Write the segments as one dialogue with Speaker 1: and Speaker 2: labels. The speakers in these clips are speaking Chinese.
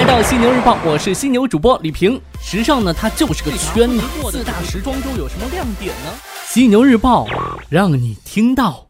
Speaker 1: 来到犀牛日报，我是犀牛主播李平。时尚呢，它就是个圈子。四大时装周有什么亮点呢？犀牛日报让你听到。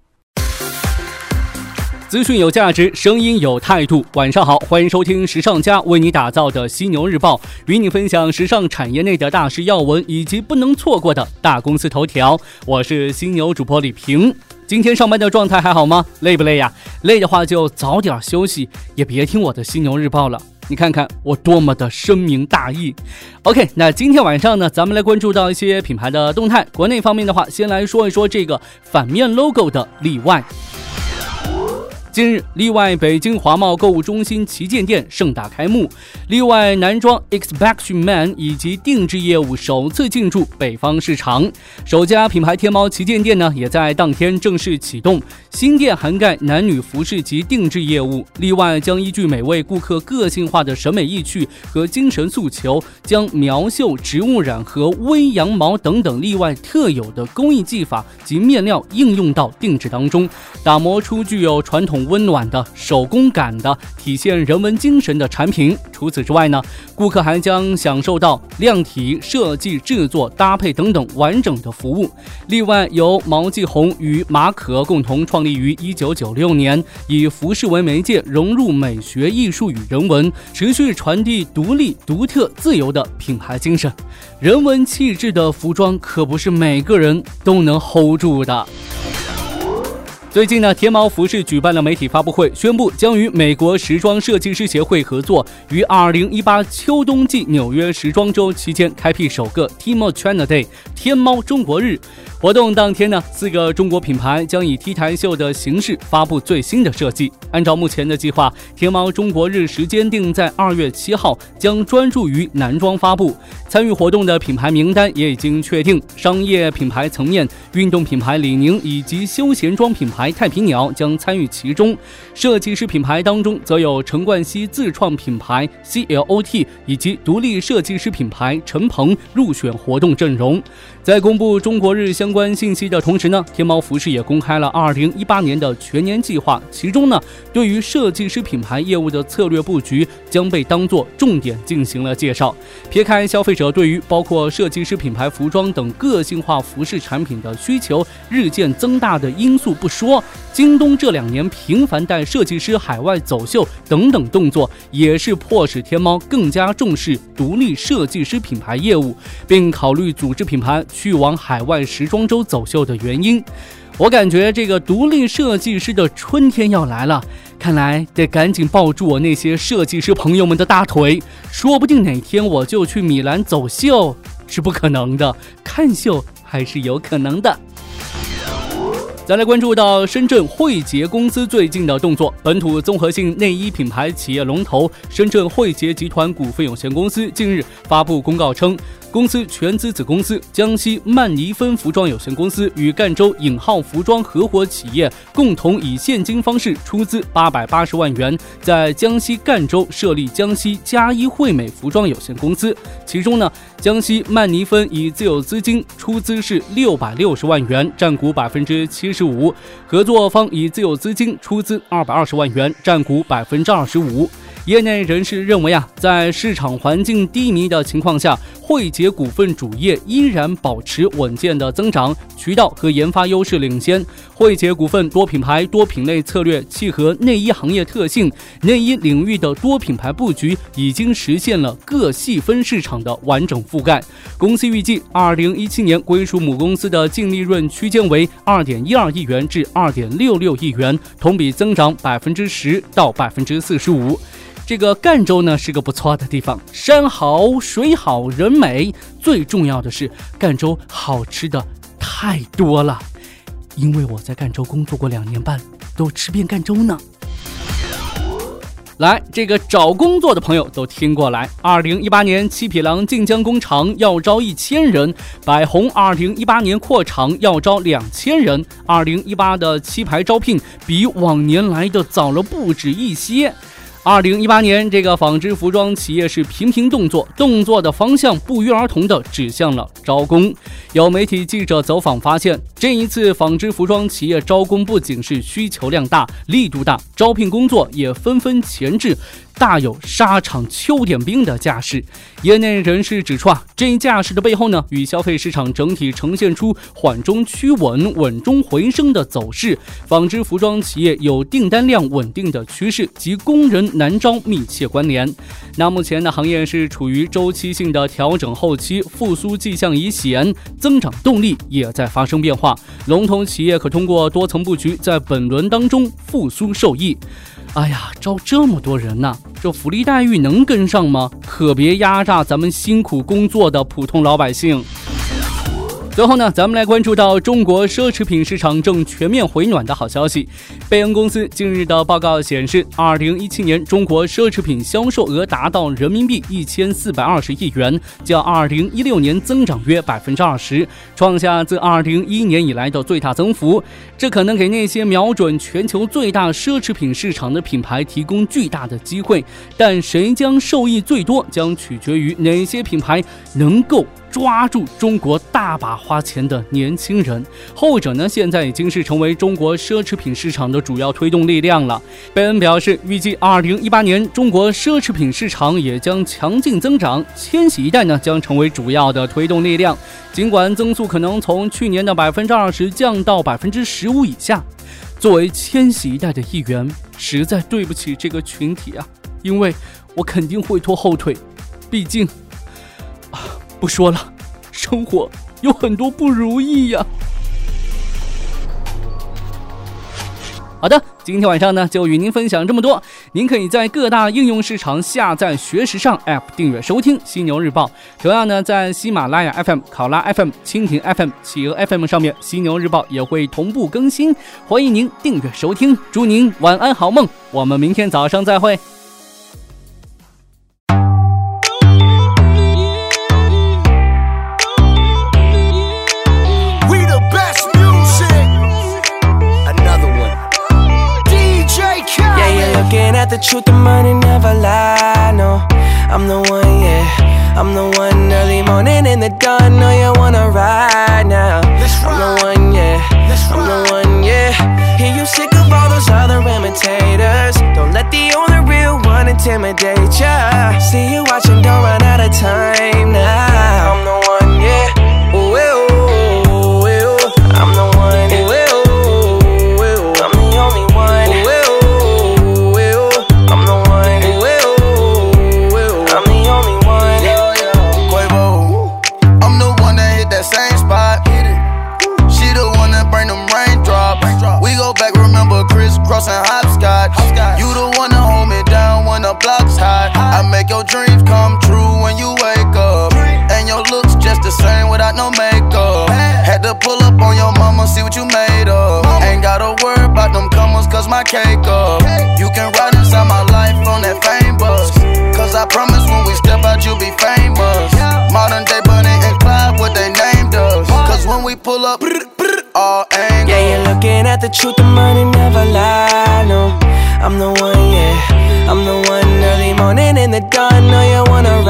Speaker 1: 资讯有价值，声音有态度。晚上好，欢迎收听时尚家为你打造的犀牛日报，与你分享时尚产业内的大事要闻以及不能错过的大公司头条。我是犀牛主播李平。今天上班的状态还好吗？累不累呀？累的话就早点休息，也别听我的犀牛日报了。你看看我多么的深明大义。OK，那今天晚上呢，咱们来关注到一些品牌的动态。国内方面的话，先来说一说这个反面 logo 的例外。近日，例外北京华贸购物中心旗舰店盛大开幕，例外男装 Expection Man 以及定制业务首次进驻北方市场，首家品牌天猫旗舰店呢，也在当天正式启动。新店涵盖男女服饰及定制业务，例外将依据每位顾客个性化的审美意趣和精神诉求，将苗绣、植物染和微羊毛等等例外特有的工艺技法及面料应用到定制当中，打磨出具有传统。温暖的手工感的体现人文精神的产品。除此之外呢，顾客还将享受到量体设计、制作、搭配等等完整的服务。另外，由毛继红与马可共同创立于一九九六年，以服饰为媒介，融入美学、艺术与人文，持续传递独立、独特、自由的品牌精神。人文气质的服装可不是每个人都能 hold 住的。最近呢，天猫服饰举办了媒体发布会，宣布将与美国时装设计师协会合作，于二零一八秋冬季纽约时装周期间开辟首个 t m a China Day 天猫中国日。活动当天呢，四个中国品牌将以 T 台秀的形式发布最新的设计。按照目前的计划，天猫中国日时间定在二月七号，将专注于男装发布。参与活动的品牌名单也已经确定，商业品牌层面，运动品牌李宁以及休闲装品牌太平鸟将参与其中。设计师品牌当中，则有陈冠希自创品牌 CLOT 以及独立设计师品牌陈鹏入选活动阵容。在公布中国日相关信息的同时呢，天猫服饰也公开了二零一八年的全年计划，其中呢，对于设计师品牌业务的策略布局将被当做重点进行了介绍。撇开消费者对于包括设计师品牌服装等个性化服饰产品的需求日渐增大的因素不说，京东这两年频繁带设计师海外走秀等等动作，也是迫使天猫更加重视独立设计师品牌业务，并考虑组织品牌。去往海外时装周走秀的原因，我感觉这个独立设计师的春天要来了，看来得赶紧抱住我那些设计师朋友们的大腿，说不定哪天我就去米兰走秀是不可能的，看秀还是有可能的。再来关注到深圳汇捷公司最近的动作，本土综合性内衣品牌企业龙头深圳汇捷集团股份有限公司近日发布公告称。公司全资子公司江西曼尼芬服装有限公司与赣州影浩服装合伙企业共同以现金方式出资八百八十万元，在江西赣州设立江西嘉一惠美服装有限公司。其中呢，江西曼尼芬以自有资金出资是六百六十万元，占股百分之七十五；合作方以自有资金出资二百二十万元，占股百分之二十五。业内人士认为啊，在市场环境低迷的情况下，汇捷股份主业依然保持稳健的增长，渠道和研发优势领先。汇捷股份多品牌多品类策略契合内衣行业特性，内衣领域的多品牌布局已经实现了各细分市场的完整覆盖。公司预计，二零一七年归属母公司的净利润区间为二点一二亿元至二点六六亿元，同比增长百分之十到百分之四十五。这个赣州呢是个不错的地方，山好水好人美，最重要的是赣州好吃的太多了，因为我在赣州工作过两年半，都吃遍赣州呢。来，这个找工作的朋友都听过来。二零一八年七匹狼晋江工厂要招一千人，百宏二零一八年扩厂要招两千人。二零一八的七牌招聘比往年来的早了不止一些。二零一八年，这个纺织服装企业是频频动作，动作的方向不约而同的指向了招工。有媒体记者走访发现，这一次纺织服装企业招工不仅是需求量大、力度大，招聘工作也纷纷前置。大有沙场秋点兵的架势。业内人士指出啊，这一架势的背后呢，与消费市场整体呈现出缓中趋稳、稳中回升的走势，纺织服装企业有订单量稳定的趋势及工人难招密切关联。那目前呢，行业是处于周期性的调整后期，复苏迹象已显，增长动力也在发生变化。龙头企业可通过多层布局，在本轮当中复苏受益。哎呀，招这么多人呢，这福利待遇能跟上吗？可别压榨咱们辛苦工作的普通老百姓。最后呢，咱们来关注到中国奢侈品市场正全面回暖的好消息。贝恩公司近日的报告显示，二零一七年中国奢侈品销售额达到人民币一千四百二十亿元，较二零一六年增长约百分之二十，创下自二零一一年以来的最大增幅。这可能给那些瞄准全球最大奢侈品市场的品牌提供巨大的机会，但谁将受益最多，将取决于哪些品牌能够。抓住中国大把花钱的年轻人，后者呢，现在已经是成为中国奢侈品市场的主要推动力量了。贝恩表示，预计二零一八年中国奢侈品市场也将强劲增长，千禧一代呢将成为主要的推动力量。尽管增速可能从去年的百分之二十降到百分之十五以下，作为千禧一代的一员，实在对不起这个群体啊，因为我肯定会拖后腿，毕竟。不说了，生活有很多不如意呀。好的，今天晚上呢就与您分享这么多。您可以在各大应用市场下载“学时尚 ”App，订阅收听《犀牛日报》。同样呢，在喜马拉雅 FM、考拉 FM、蜻蜓 FM、企鹅 FM 上面，《犀牛日报》也会同步更新。欢迎您订阅收听，祝您晚安好梦。我们明天早上再会。
Speaker 2: Your mama, see what you made of. Ain't gotta worry about them comers, cause my cake up. You can ride inside my life on that fame bus. Cause I promise when we step out, you'll be famous. Modern day Bunny and Clyde, what they named us. Cause when we pull up, all angles.
Speaker 3: Yeah, you're looking at the truth, the money never lie. No, I'm the one, yeah. I'm the one early morning in the dawn. Know you wanna ride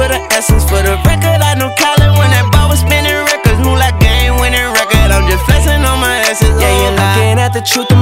Speaker 4: for the essence. For the record, I knew Colin when that ball was spinning records. Knew like game winning record. I'm just flexing on my essence.
Speaker 3: Yeah, you're oh, looking at the truth.